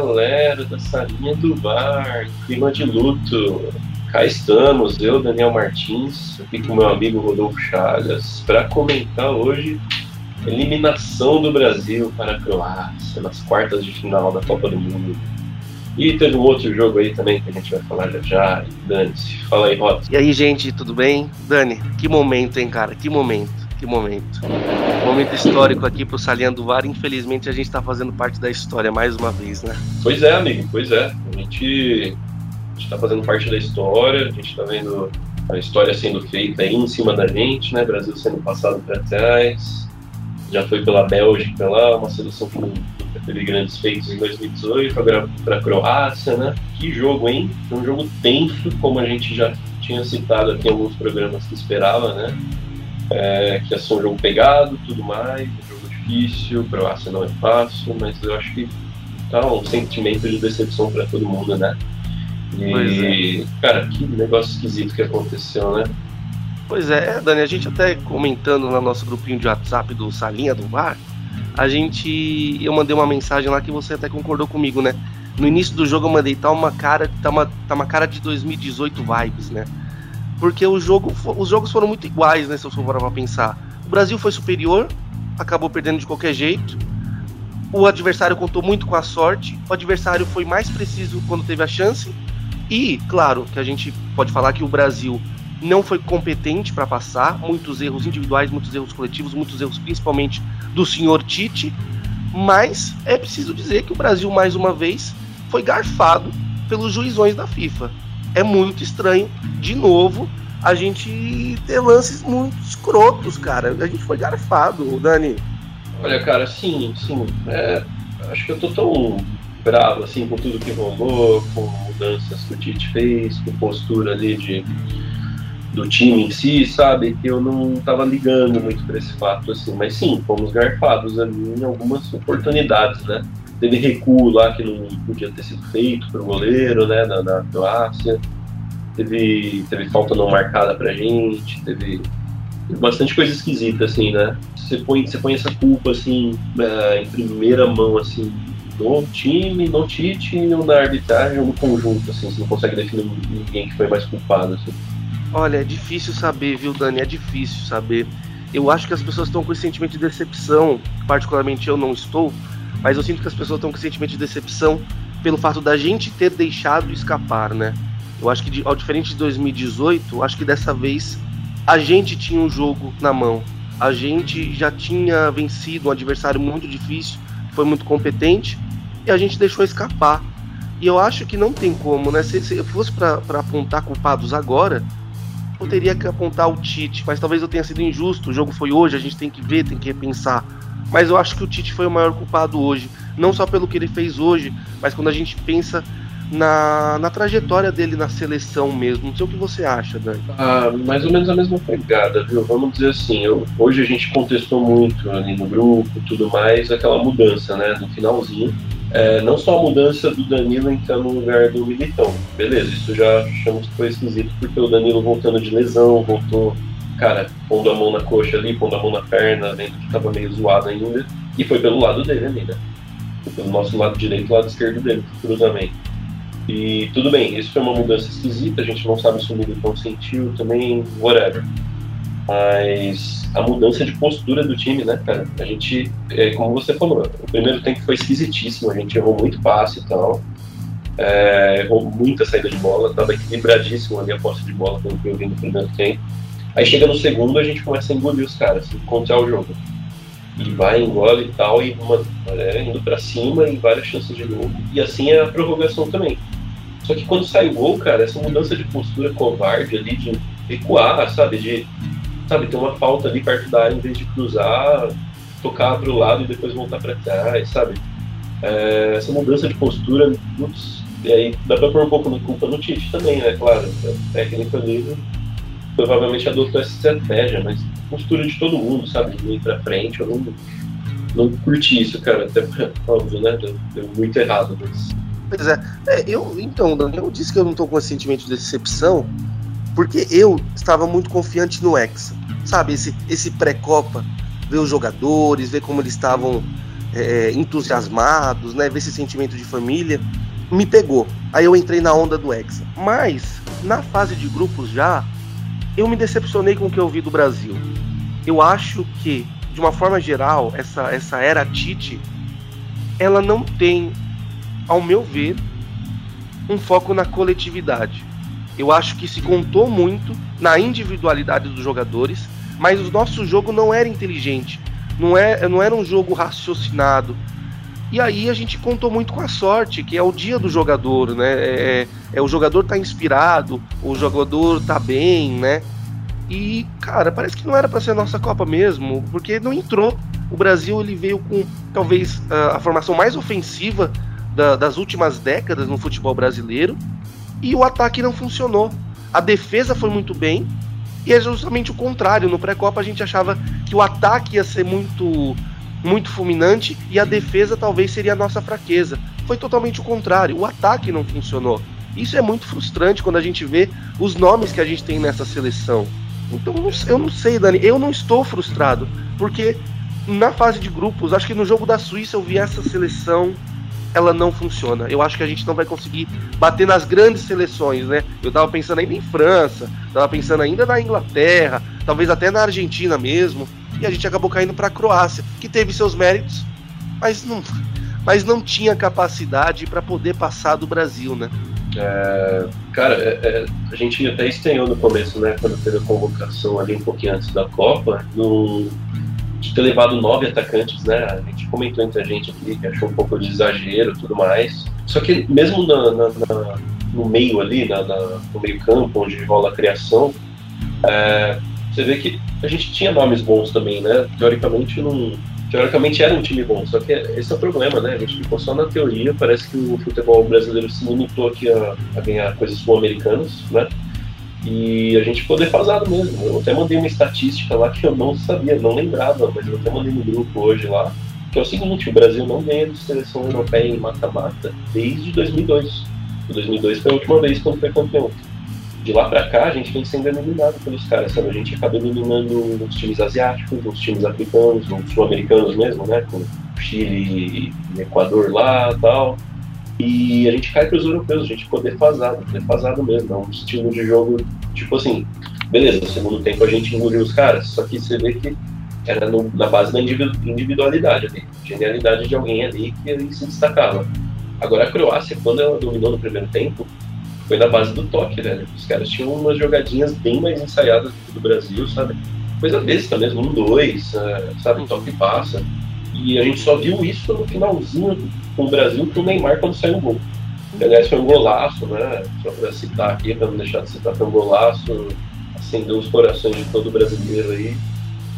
galera da salinha do bar, clima de luto. Cá estamos, eu, Daniel Martins, aqui com meu amigo Rodolfo Chagas, para comentar hoje a eliminação do Brasil para a Croácia nas quartas de final da Copa do Mundo. E teve um outro jogo aí também que a gente vai falar já já. Dani, fala aí, Rota. E aí, gente, tudo bem? Dani, que momento, hein, cara? Que momento, que momento. Momento histórico aqui pro Salinha do VAR. Infelizmente, a gente tá fazendo parte da história mais uma vez, né? Pois é, amigo, pois é. A gente, a gente tá fazendo parte da história, a gente tá vendo a história sendo feita aí em cima da gente, né? Brasil sendo passado para trás. Já foi pela Bélgica lá, uma seleção que teve grandes feitos em 2018, agora para a Croácia, né? Que jogo, hein? Um jogo tenso, como a gente já tinha citado aqui em alguns programas que esperava, né? É, que ia ser um jogo pegado, tudo mais, um jogo difícil, Croácia não é fácil, mas eu acho que tá um sentimento de decepção para todo mundo, né? E, é. cara, que negócio esquisito que aconteceu, né? Pois é, Dani, a gente até comentando no nosso grupinho de WhatsApp do Salinha do VAR, a gente. Eu mandei uma mensagem lá que você até concordou comigo, né? No início do jogo eu mandei, tá uma cara. Tá uma, tá uma cara de 2018 vibes, né? Porque o jogo, os jogos foram muito iguais, né? Se eu for parar pra pensar. O Brasil foi superior, acabou perdendo de qualquer jeito. O adversário contou muito com a sorte. O adversário foi mais preciso quando teve a chance. E, claro, que a gente pode falar que o Brasil não foi competente para passar, muitos erros individuais, muitos erros coletivos, muitos erros principalmente do senhor Tite, mas é preciso dizer que o Brasil mais uma vez foi garfado pelos juizões da FIFA. É muito estranho, de novo, a gente ter lances muito escrotos, cara. A gente foi garfado, Dani. Olha, cara, sim, sim. É, acho que eu tô tão bravo assim com tudo que rolou, com mudanças que o Tite fez, com postura ali de do time em si, sabe? Que eu não estava ligando muito para esse fato, assim. Mas sim, fomos garfados ali em algumas oportunidades, né? Teve recuo lá que não podia ter sido feito para o goleiro, né? Na, na Croácia. Teve, teve falta não marcada pra gente, teve, teve bastante coisa esquisita, assim, né? Você põe, você põe essa culpa, assim, é, em primeira mão, assim, no time, no Tite, ou na arbitragem, ou no conjunto, assim, você não consegue definir ninguém que foi mais culpado, assim. Olha, é difícil saber, viu, Dani? É difícil saber. Eu acho que as pessoas estão com esse sentimento de decepção, particularmente eu não estou, mas eu sinto que as pessoas estão com sentimento de decepção pelo fato da gente ter deixado escapar, né? Eu acho que, ao diferente de 2018, acho que dessa vez a gente tinha um jogo na mão. A gente já tinha vencido um adversário muito difícil, foi muito competente, e a gente deixou escapar. E eu acho que não tem como, né? Se, se fosse para apontar culpados agora, que apontar o Tite, mas talvez eu tenha sido injusto. O jogo foi hoje, a gente tem que ver, tem que repensar. Mas eu acho que o Tite foi o maior culpado hoje. Não só pelo que ele fez hoje, mas quando a gente pensa na, na trajetória dele na seleção mesmo. Não sei o que você acha, Dani. Ah, mais ou menos a mesma pegada, viu? Vamos dizer assim, eu, hoje a gente contestou muito ali no grupo tudo mais, aquela mudança, né? No finalzinho é, não só a mudança do Danilo entrar no lugar do Militão, beleza, isso já achamos que foi esquisito, porque o Danilo voltando de lesão, voltou, cara, pondo a mão na coxa ali, pondo a mão na perna, vendo que tava meio zoado ainda, e foi pelo lado dele ali, né? Foi pelo nosso lado direito lado esquerdo dele, cruzamento. E tudo bem, isso foi uma mudança esquisita, a gente não sabe se o Militão sentiu também, whatever. Mas a mudança de postura do time, né, cara? A gente, é, como você falou, o primeiro tempo foi esquisitíssimo, a gente errou muito passe e tal. É, errou muita saída de bola, estava equilibradíssimo ali a posse de bola pelo que eu vi no primeiro tempo. Aí chega no segundo, a gente começa a engolir os caras, encontrar o jogo. E vai, engole e tal, e mano, é, indo para cima e várias chances de gol. E assim é a prorrogação também. Só que quando sai o gol, cara, essa mudança de postura covarde ali, de recuar, sabe? De sabe, ter uma falta ali perto da área em vez de cruzar, tocar para o lado e depois voltar para trás, sabe? É, essa mudança de postura, putz, e aí dá para pôr um pouco de culpa no Tite também, né? Claro, a técnica dele provavelmente adotou essa estratégia, mas postura de todo mundo, sabe? De ir para frente, eu não, não curti isso, cara, até óbvio, né? Deu, deu muito errado, mas. Pois é, é eu, então, eu disse que eu não estou com esse sentimento de decepção, porque eu estava muito confiante no Hexa. Sabe, esse, esse pré-copa, ver os jogadores, ver como eles estavam é, entusiasmados, né? Ver esse sentimento de família. Me pegou. Aí eu entrei na onda do Hexa. Mas, na fase de grupos já, eu me decepcionei com o que eu vi do Brasil. Eu acho que, de uma forma geral, essa, essa era Tite, ela não tem, ao meu ver, um foco na coletividade. Eu acho que se contou muito na individualidade dos jogadores, mas o nosso jogo não era inteligente, não, é, não era um jogo raciocinado. E aí a gente contou muito com a sorte, que é o dia do jogador, né? É, é, é o jogador tá inspirado, o jogador tá bem, né? E, cara, parece que não era para ser a nossa Copa mesmo, porque não entrou. O Brasil ele veio com talvez a, formação mais ofensiva da, das últimas décadas no futebol brasileiro e o ataque não funcionou. A defesa foi muito bem e é justamente o contrário. No pré-copa a gente achava que o ataque ia ser muito muito fulminante e a defesa talvez seria a nossa fraqueza. Foi totalmente o contrário. O ataque não funcionou. Isso é muito frustrante quando a gente vê os nomes que a gente tem nessa seleção. Então eu não sei, Dani, eu não estou frustrado, porque na fase de grupos, acho que no jogo da Suíça eu vi essa seleção ela não funciona. Eu acho que a gente não vai conseguir bater nas grandes seleções, né? Eu tava pensando ainda em França, tava pensando ainda na Inglaterra, talvez até na Argentina mesmo, e a gente acabou caindo para a Croácia, que teve seus méritos, mas não, mas não tinha capacidade para poder passar do Brasil, né? É, cara, é, é, a gente até estranhou no começo, né? Quando teve a convocação ali um pouquinho antes da Copa, no, de ter levado nove atacantes, né? A gente comentou entre a gente aqui que achou um pouco de exagero tudo mais. Só que mesmo na, na, na, no meio ali, no meio campo, onde rola a criação, é, você vê que a gente tinha nomes bons também, né? Teoricamente não teoricamente era um time bom, só que esse é o problema, né? A gente ficou só na teoria, parece que o futebol brasileiro se limitou aqui a, a ganhar coisas sul-americanas, né? E a gente ficou defasado mesmo. Eu até mandei uma estatística lá que eu não sabia, não lembrava, mas eu até mandei no grupo hoje lá, que é o seguinte, o Brasil não ganha de seleção europeia em mata-mata desde 2002. O 2002 foi a última vez que foi campeão. De lá pra cá, a gente vem sendo eliminado pelos caras, sabe? A gente acaba eliminando os times asiáticos, os times africanos, os sul-americanos mesmo, né? Com Chile e Equador lá e tal. E a gente cai para os europeus, a gente ficou defasado, defasado mesmo. É um estilo de jogo, tipo assim, beleza, no segundo tempo a gente engoliu os caras, só que você vê que era no, na base da individualidade ali, genialidade de alguém ali que se destacava. Agora a Croácia, quando ela dominou no primeiro tempo, foi na base do toque, né? Os caras tinham umas jogadinhas bem mais ensaiadas do que do Brasil, sabe? Coisa besta mesmo, um, dois, é, sabe? Toque e passa. E a gente só viu isso no finalzinho com o Brasil com o Neymar quando saiu o gol. aliás, foi um golaço, né? Só para citar aqui, para não deixar de citar, foi um golaço, acendeu os corações de todo brasileiro aí.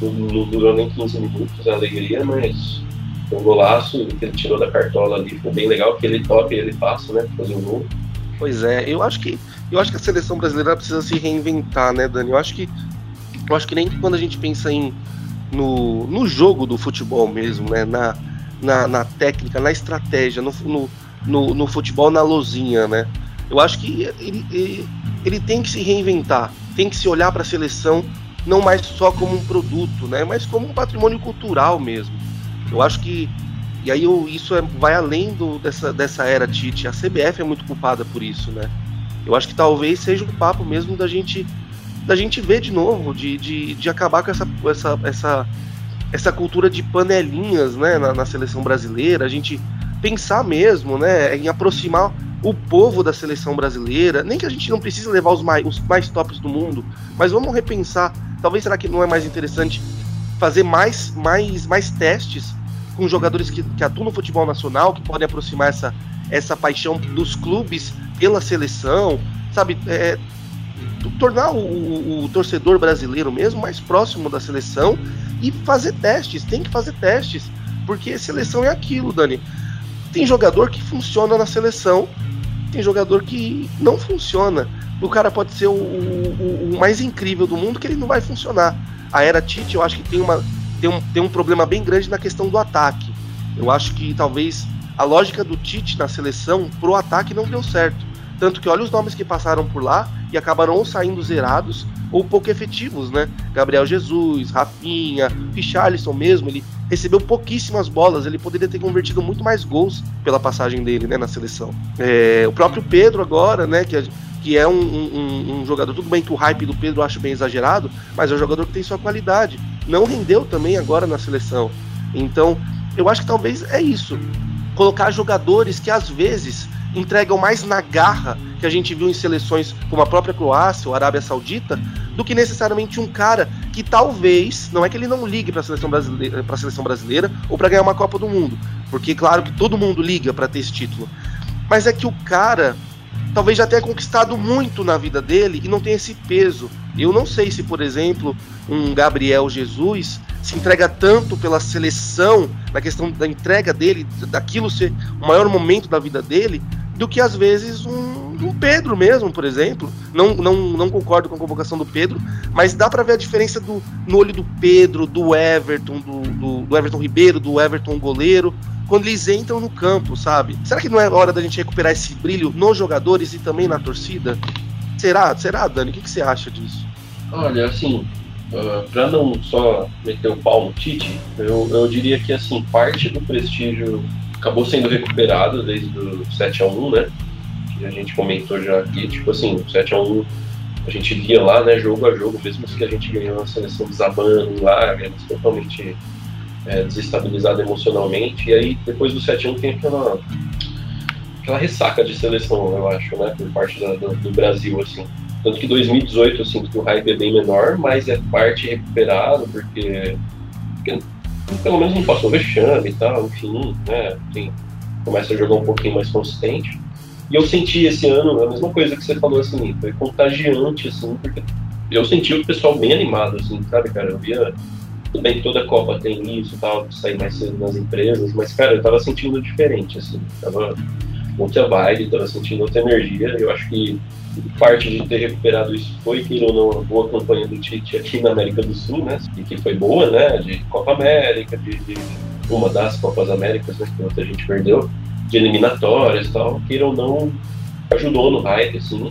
Não, não durou nem 15 minutos a alegria, mas foi um golaço que ele tirou da cartola ali, foi bem legal, que ele toca e ele passa, né? Fazer um gol. Pois é, eu acho que eu acho que a seleção brasileira precisa se reinventar, né, Dani? Eu acho que eu acho que nem quando a gente pensa em no, no jogo do futebol mesmo, né, na, na, na técnica, na estratégia, no, no, no, no, futebol na lozinha, né? Eu acho que ele, ele, ele tem que se reinventar, tem que se olhar para a seleção não mais só como um produto, né, mas como um patrimônio cultural mesmo. Eu acho que e aí eu, isso é, vai além do, dessa, dessa era Tite. A CBF é muito culpada por isso, né? Eu acho que talvez seja um papo mesmo da gente da gente ver de novo, de, de, de acabar com essa, essa, essa, essa cultura de panelinhas né, na, na seleção brasileira, a gente pensar mesmo né, em aproximar o povo da seleção brasileira, nem que a gente não precise levar os mais, os mais tops do mundo, mas vamos repensar, talvez será que não é mais interessante fazer mais, mais, mais testes com jogadores que, que atuam no futebol nacional, que podem aproximar essa, essa paixão dos clubes pela seleção, sabe? É, tornar o, o, o, torcedor brasileiro mesmo mais próximo da seleção e fazer testes, tem que fazer testes, porque seleção é aquilo, Dani. Tem jogador que funciona na seleção, tem jogador que não funciona. O cara pode ser o, o, mais incrível do mundo que ele não vai funcionar. A era Tite, eu acho que tem, uma, tem, um, tem um problema bem grande na questão do ataque. Eu acho que talvez a lógica do Tite na seleção pro ataque não deu certo. Tanto que olha os nomes que passaram por lá e acabaram saindo zerados ou pouco efetivos, né? Gabriel Jesus, Rafinha, Richarlison mesmo, ele recebeu pouquíssimas bolas, ele poderia ter convertido muito mais gols pela passagem dele, né, na seleção. É, o próprio Pedro agora, né, que, que é um, um, um, jogador, tudo bem que o hype do Pedro eu acho bem exagerado, mas é um jogador que tem sua qualidade. Não rendeu também agora na seleção. Então, eu acho que talvez é isso. Colocar jogadores que às vezes entregam mais na garra que a gente viu em seleções como a própria Croácia ou Arábia Saudita, do que necessariamente um cara que talvez, não é que ele não ligue para a seleção brasileira, para seleção brasileira ou para ganhar uma Copa do Mundo, porque claro que todo mundo liga para ter esse título, mas é que o cara talvez já tenha conquistado muito na vida dele e não tem esse peso. Eu não sei se, por exemplo, um Gabriel Jesus se entrega tanto pela seleção, na questão da entrega dele, daquilo ser o maior momento da vida dele, do que às vezes um, um, Pedro mesmo, por exemplo. Não, não, não concordo com a convocação do Pedro, mas dá para ver a diferença do, no olho do Pedro, do Everton, do, do, do Everton Ribeiro, do Everton goleiro, quando eles entram no campo, sabe? Será que não é hora da gente recuperar esse brilho nos jogadores e também na torcida? Será? Será, Dani? O que, que você acha disso? Olha, assim, uh, para não só meter o pau no Tite, eu, eu diria que assim parte do prestígio acabou sendo recuperado desde o 7 a 1 né? Que a gente comentou já aqui, tipo assim, 7 a 1 a gente via lá, né, jogo a jogo, mesmo que a gente ganhou a seleção desabando lá, ganhamos totalmente é, desestabilizado emocionalmente, e aí depois do 7 a 1 tem aquela, aquela ressaca de seleção, eu acho, né, por parte da, do, do, Brasil, assim. Tanto que 2018 eu sinto que o hype é bem menor, mas é parte recuperado, porque, porque pelo menos não passou vexame e tal, enfim, né? Começa a jogar um pouquinho mais consistente. E eu senti esse ano a mesma coisa que você falou, assim, foi contagiante, assim, porque eu senti o pessoal bem animado, assim, sabe, cara? Eu via. Tudo bem que toda Copa tem isso tal, sair mais cedo nas empresas, mas, cara, eu tava sentindo diferente, assim. Tava outra vibe, tava sentindo outra energia. Eu acho que parte de ter recuperado isso foi, que ou não, a boa campanha do Tite aqui na América do Sul, né? E que foi boa, né? De Copa América, de, de uma das Copas Américas, né? Que muita gente perdeu, de eliminatórias e tal. Queira ou não, ajudou no hype, assim.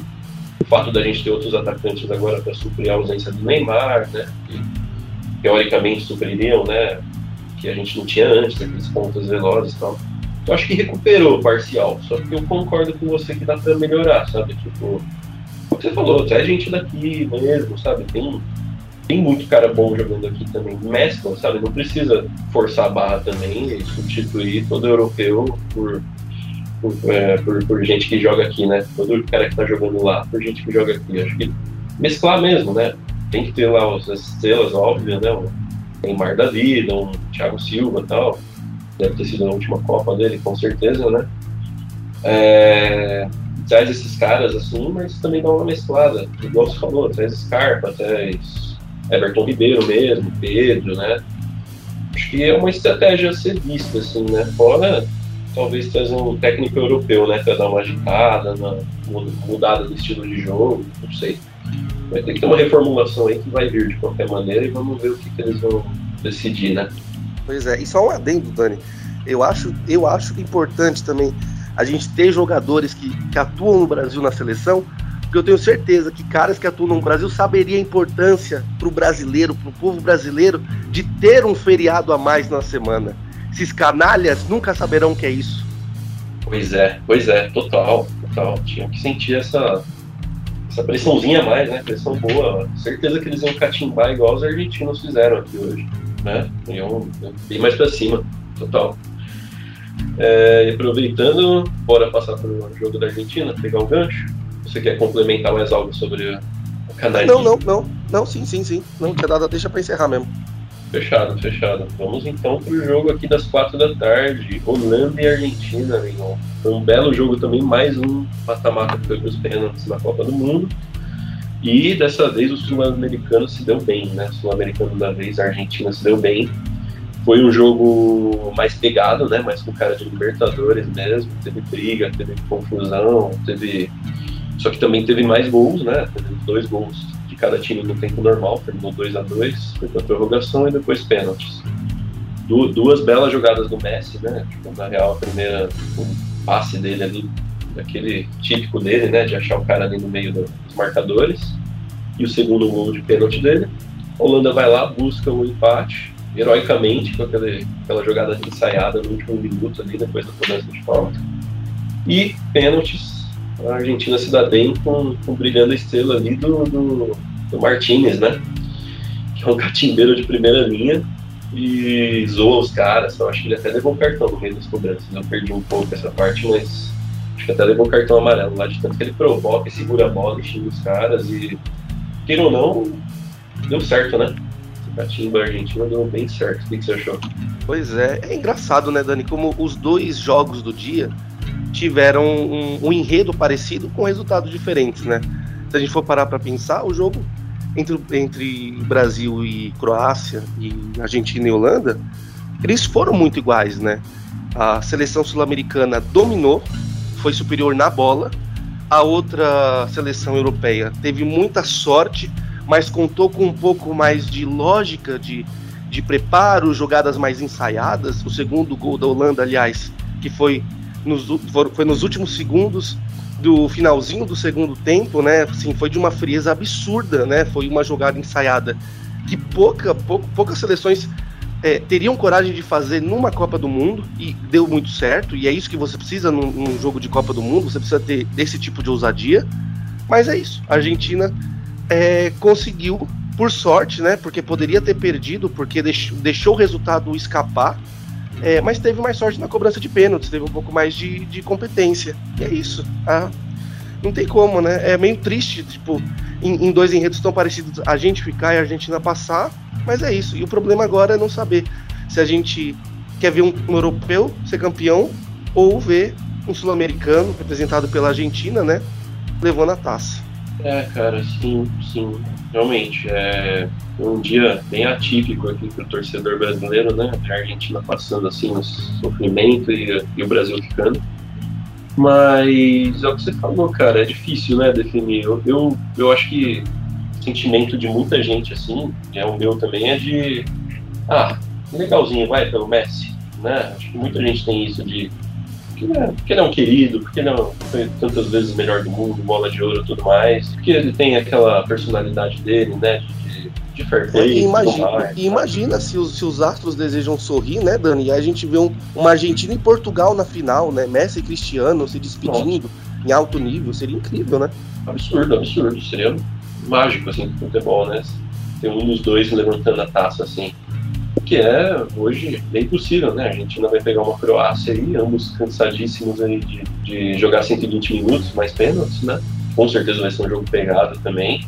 O fato da gente ter outros atacantes agora para suprir a ausência do Neymar, né? Que teoricamente supririam, né? Que a gente não tinha antes, aqueles pontos velozes e tal. Eu acho que recuperou parcial, só que eu concordo com você que dá pra melhorar, sabe? Tipo, o que você falou, traz gente daqui mesmo, sabe? Tem, tem muito cara bom jogando aqui também. Mescla, sabe? Não precisa forçar a barra também e substituir todo europeu por, por, é, por, por, gente que joga aqui, né? Todo cara que tá jogando lá por gente que joga aqui. Acho que mesclar mesmo, né? Tem que ter lá as estrelas óbvias, né? Um Neymar da vida, um Thiago Silva e tal deve ter sido a última Copa dele, com certeza, né? É, traz esses caras assim, mas também dá uma mesclada, igual você falou, traz Scarpa, traz Everton Ribeiro mesmo, Pedro, né? Acho que é uma estratégia a ser vista, assim, né? Fora talvez trazer um técnico europeu, né? Pra dar uma agitada, uma mudada do estilo de jogo, não sei. Vai ter que ter uma reformulação aí que vai vir de qualquer maneira e vamos ver o que, que eles vão decidir, né? Pois é, e só um adendo, Dani. Eu acho, eu acho importante também a gente ter jogadores que, que atuam no Brasil na seleção, porque eu tenho certeza que caras que atuam no Brasil saberiam a importância para o brasileiro, para o povo brasileiro, de ter um feriado a mais na semana. Esses canalhas nunca saberão o que é isso. Pois é, pois é, total, total. Tinha que sentir essa, essa pressãozinha a mais, né? Pressão boa. Certeza que eles iam catimbar igual os argentinos fizeram aqui hoje né? Iam bem mais para cima, total. É, e aproveitando, bora passar para o jogo da Argentina, pegar um gancho. Você quer complementar mais algo sobre a canais? Não, não, não, não, sim, sim, sim. Não quer nada, deixa para encerrar mesmo. Fechado, fechado. Vamos então para o jogo aqui das quatro da tarde, Holanda e Argentina, amigo. Foi um belo jogo também, mais um mata-mata que foi para os pênaltis na Copa do Mundo. E dessa vez o sul-americano se deu bem, né? Sul-americano da vez, a Argentina se deu bem. Foi um jogo mais pegado, né? Mais com cara de Libertadores mesmo. Teve briga, teve confusão, teve. Só que também teve mais gols, né? Teve dois gols de cada time no tempo normal, terminou 2 a 2 foi pra prorrogação e depois pênaltis. Du duas belas jogadas do Messi, né? Tipo, na real, a primeira, o passe dele ali aquele típico dele, né, de achar o cara ali no meio do marcadores e o segundo gol de pênalti dele. A Holanda vai lá, busca o um empate, heroicamente, com aquele, aquela jogada ensaiada no último minuto ali, depois da cobrança de falta. E pênaltis, a Argentina se dá bem com, com brilhando a estrela ali do, do, do Martinez, né? Que é um catimbeiro de primeira linha e zoa os caras. Eu acho que ele até levou um cartão no meio das cobranças. Eu perdi um pouco essa parte, mas acho que até levou um cartão amarelo lá de tanto que ele provoca e segura a bola e xinga os caras. E, queira ou não, deu certo, né? O catimbo Argentina deu bem certo. O que você achou? Pois é, é engraçado, né, Dani? Como os dois jogos do dia tiveram um, um enredo parecido com resultados diferentes, né? Se a gente for parar para pensar, o jogo entre, entre Brasil e Croácia e Argentina e Holanda, eles foram muito iguais, né? A seleção sul-americana dominou, foi superior na bola. A outra seleção europeia teve muita sorte, mas contou com um pouco mais de lógica, de, de preparo, jogadas mais ensaiadas. O segundo gol da Holanda, aliás, que foi nos, foi nos últimos segundos, do finalzinho do segundo tempo, né? Assim, foi de uma frieza absurda, né? Foi uma jogada ensaiada que pouca, pouca poucas seleções é, teriam coragem de fazer numa Copa do Mundo e deu muito certo. E é isso que você precisa num, num jogo de Copa do Mundo. Você precisa ter desse tipo de ousadia. Mas é isso. A Argentina é, conseguiu, por sorte, né? Porque poderia ter perdido, porque deixou, deixou o resultado escapar. É, mas teve mais sorte na cobrança de pênaltis, teve um pouco mais de, de competência. E é isso. Ah, não tem como, né? É meio triste, tipo, em, em, dois enredos tão parecidos, a gente ficar e a Argentina passar, mas é isso. E o problema agora é não saber se a gente quer ver um, um europeu ser campeão ou ver um sul-americano representado pela Argentina, né? Levando a taça. É, cara, sim, sim. Realmente, é um dia bem atípico aqui para o torcedor brasileiro, né? A Argentina passando assim um sofrimento e, e, o Brasil ficando. Mas é o que você falou, cara, é difícil, né, definir. Eu, eu, eu acho que o sentimento de muita gente, assim, é o meu também, é de. Ah, legalzinho, vai pelo Messi, né? Acho que muita gente tem isso de porque, né, porque ele é um querido, porque ele é foi tantas vezes o melhor do mundo, bola de ouro e tudo mais, porque ele tem aquela personalidade dele, né, de, de fair play. E imagina, mais, e imagina se, os, se os astros desejam sorrir, né, Dani? E a gente vê um, uma Argentina e Portugal na final, né? Messi e Cristiano se despedindo Nossa. em alto nível, seria incrível, né? Absurdo, absurdo. Seria mágico, assim, pro futebol, né? Ter um dos dois levantando a taça, assim que é hoje bem possível, né? A Argentina vai pegar uma Croácia aí, ambos cansadíssimos aí de, de jogar 120 minutos mais pênaltis, né? Com certeza vai ser um jogo pegado também.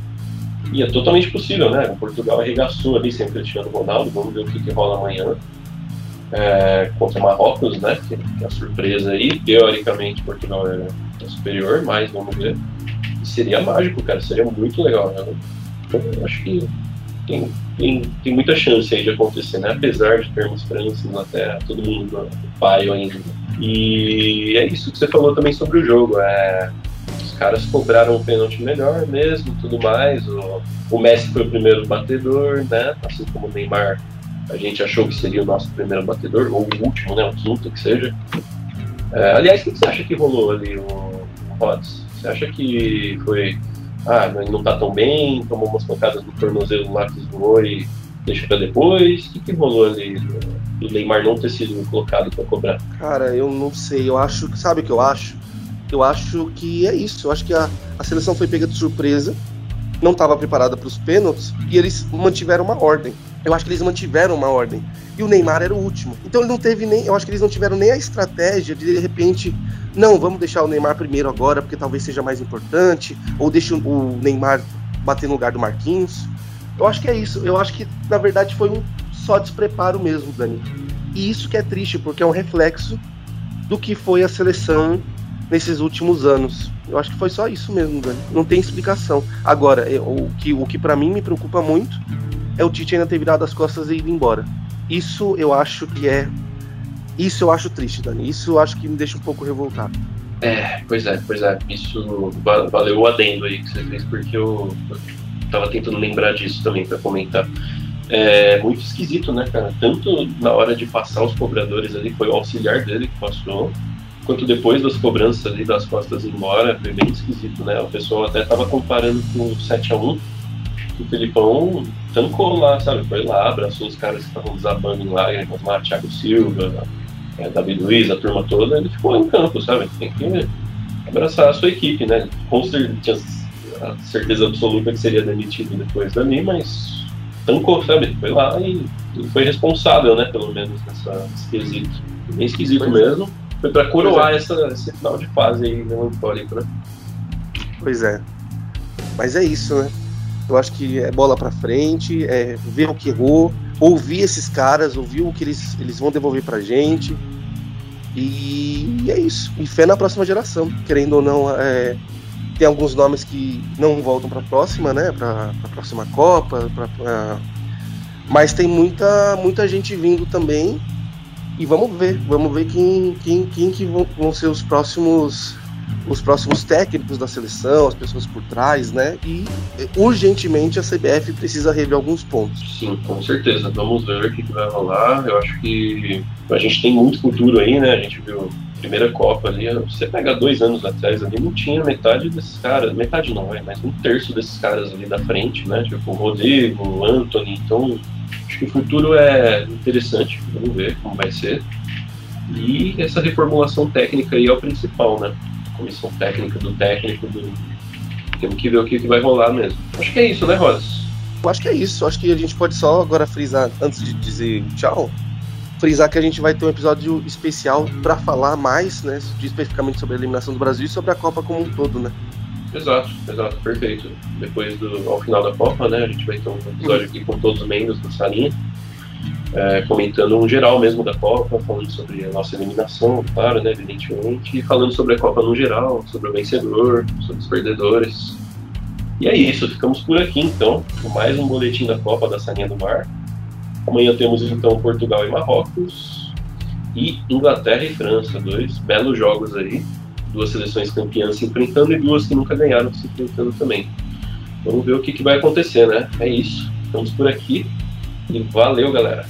E é totalmente possível, né? O Portugal arregaçou ali sem o Cristiano Ronaldo, vamos ver o que, que rola amanhã. É, contra Marrocos, né? Que, que, é a surpresa aí. Teoricamente, Portugal é, é superior, mas vamos ver. E seria mágico, cara. Seria muito legal. Né? Então, eu acho que tem, tem, tem muita chance aí de acontecer, né? Apesar de termos França, até todo mundo no paio ainda. E é isso que você falou também sobre o jogo. É, caras cobraram um pênalti melhor mesmo, tudo mais. O, o Messi foi o primeiro batedor, né? Assim como o Neymar, a gente achou que seria o nosso primeiro batedor, ou o último, né? O quinto que seja. É, aliás, o que você acha que rolou ali, o, Rods? Você acha que foi ah, não tá tão bem, tomou umas pancadas no tornozelo lá que voou e deixa pra depois? O que, que rolou ali do Neymar não ter sido colocado para cobrar? Cara, eu não sei. Eu acho. Sabe o que eu acho? Eu acho que é isso. Eu acho que a, a seleção foi pega de surpresa, não estava preparada para os pênaltis e eles mantiveram uma ordem. Eu acho que eles mantiveram uma ordem. E o Neymar era o último. Então ele não teve nem. Eu acho que eles não tiveram nem a estratégia de de repente não, vamos deixar o Neymar primeiro agora, porque talvez seja mais importante, ou deixa o Neymar bater no lugar do Marquinhos. Eu acho que é isso. Eu acho que, na verdade, foi um só despreparo mesmo, Dani. E isso que é triste, porque é um reflexo do que foi a seleção nesses últimos anos. Eu acho que foi só isso mesmo, Dani. Não tem explicação. Agora, eu, o que, o que para mim me preocupa muito é o Tite ainda ter virado as costas e ido embora. Isso eu acho que é isso eu acho triste, Dani. Isso eu acho que me deixa um pouco revoltado. É, pois é, pois é. Isso valeu o adendo aí que você fez, porque eu, tava tentando lembrar disso também para comentar. É muito esquisito, né, cara? Tanto na hora de passar os cobradores ali, foi o auxiliar dele que passou, quanto depois das cobranças ali das costas embora, foi bem esquisito, né? O pessoal até tava comparando com o 7x1, que o Felipão tancou lá, sabe? Foi lá, abraçou os caras que estavam desabando em lágrimas lá, Thiago Silva, é, David Luiz, a turma toda, ele ficou em campo, sabe? Tem que abraçar a sua equipe, né? Com certeza, a certeza absoluta que seria demitido depois dali, mas tancou, sabe? Foi lá e, e foi responsável, né? Pelo menos nessa, nesse quesito. Bem esquisito pois é. mesmo. É. Foi pra coroar é. essa, esse final de fase aí melancólico, né? Pois é. Mas é isso, né? Eu acho que é bola para frente, é ver o que errou, ouvir esses caras, ouvir o que eles, eles vão devolver pra gente. E é isso. E fé na próxima geração. Querendo ou não, é, tem alguns nomes que não voltam para a próxima, né? Para a próxima Copa. Pra, pra... Mas tem muita, muita gente vindo também. E vamos ver, vamos ver quem, quem, quem que vão, ser os próximos os próximos técnicos da seleção, as pessoas por trás, né? E urgentemente a CBF precisa rever alguns pontos. Sim, com certeza. Vamos ver o que vai rolar. Eu acho que a gente tem muito futuro aí, né? A gente viu primeira Copa ali, você pega dois anos atrás ali, não tinha metade desses caras, metade não, é, mas um terço desses caras ali da frente, né? Tipo o Rodrigo, o Anthony, então acho que o futuro é interessante, vamos ver como vai ser. E essa reformulação técnica aí é o principal, né? Comissão técnica do técnico, do... temos que ver o que, vai rolar mesmo. Acho que é isso, né, Rosa? Eu acho que é isso. Acho que a gente pode só agora frisar, antes de dizer tchau, frisar que a gente vai ter um episódio especial para falar mais, né, especificamente sobre a eliminação do Brasil e sobre a Copa como um todo, né? Exato, exato, perfeito. Depois do ao final da Copa, né, a gente vai ter um episódio aqui com todos os membros da salinha, é, comentando um geral mesmo da Copa, falando sobre a nossa eliminação, claro, né, evidentemente, e falando sobre a Copa no geral, sobre o vencedor, sobre os perdedores. E é isso, ficamos por aqui então, com mais um boletim da Copa da Salinha do Mar. Amanhã temos então Portugal e Marrocos e Inglaterra e França, dois belos jogos aí, duas seleções campeãs se enfrentando e duas que nunca ganharam se enfrentando também. Vamos ver o que, que vai acontecer, né? É isso. Estamos por aqui e valeu, galera.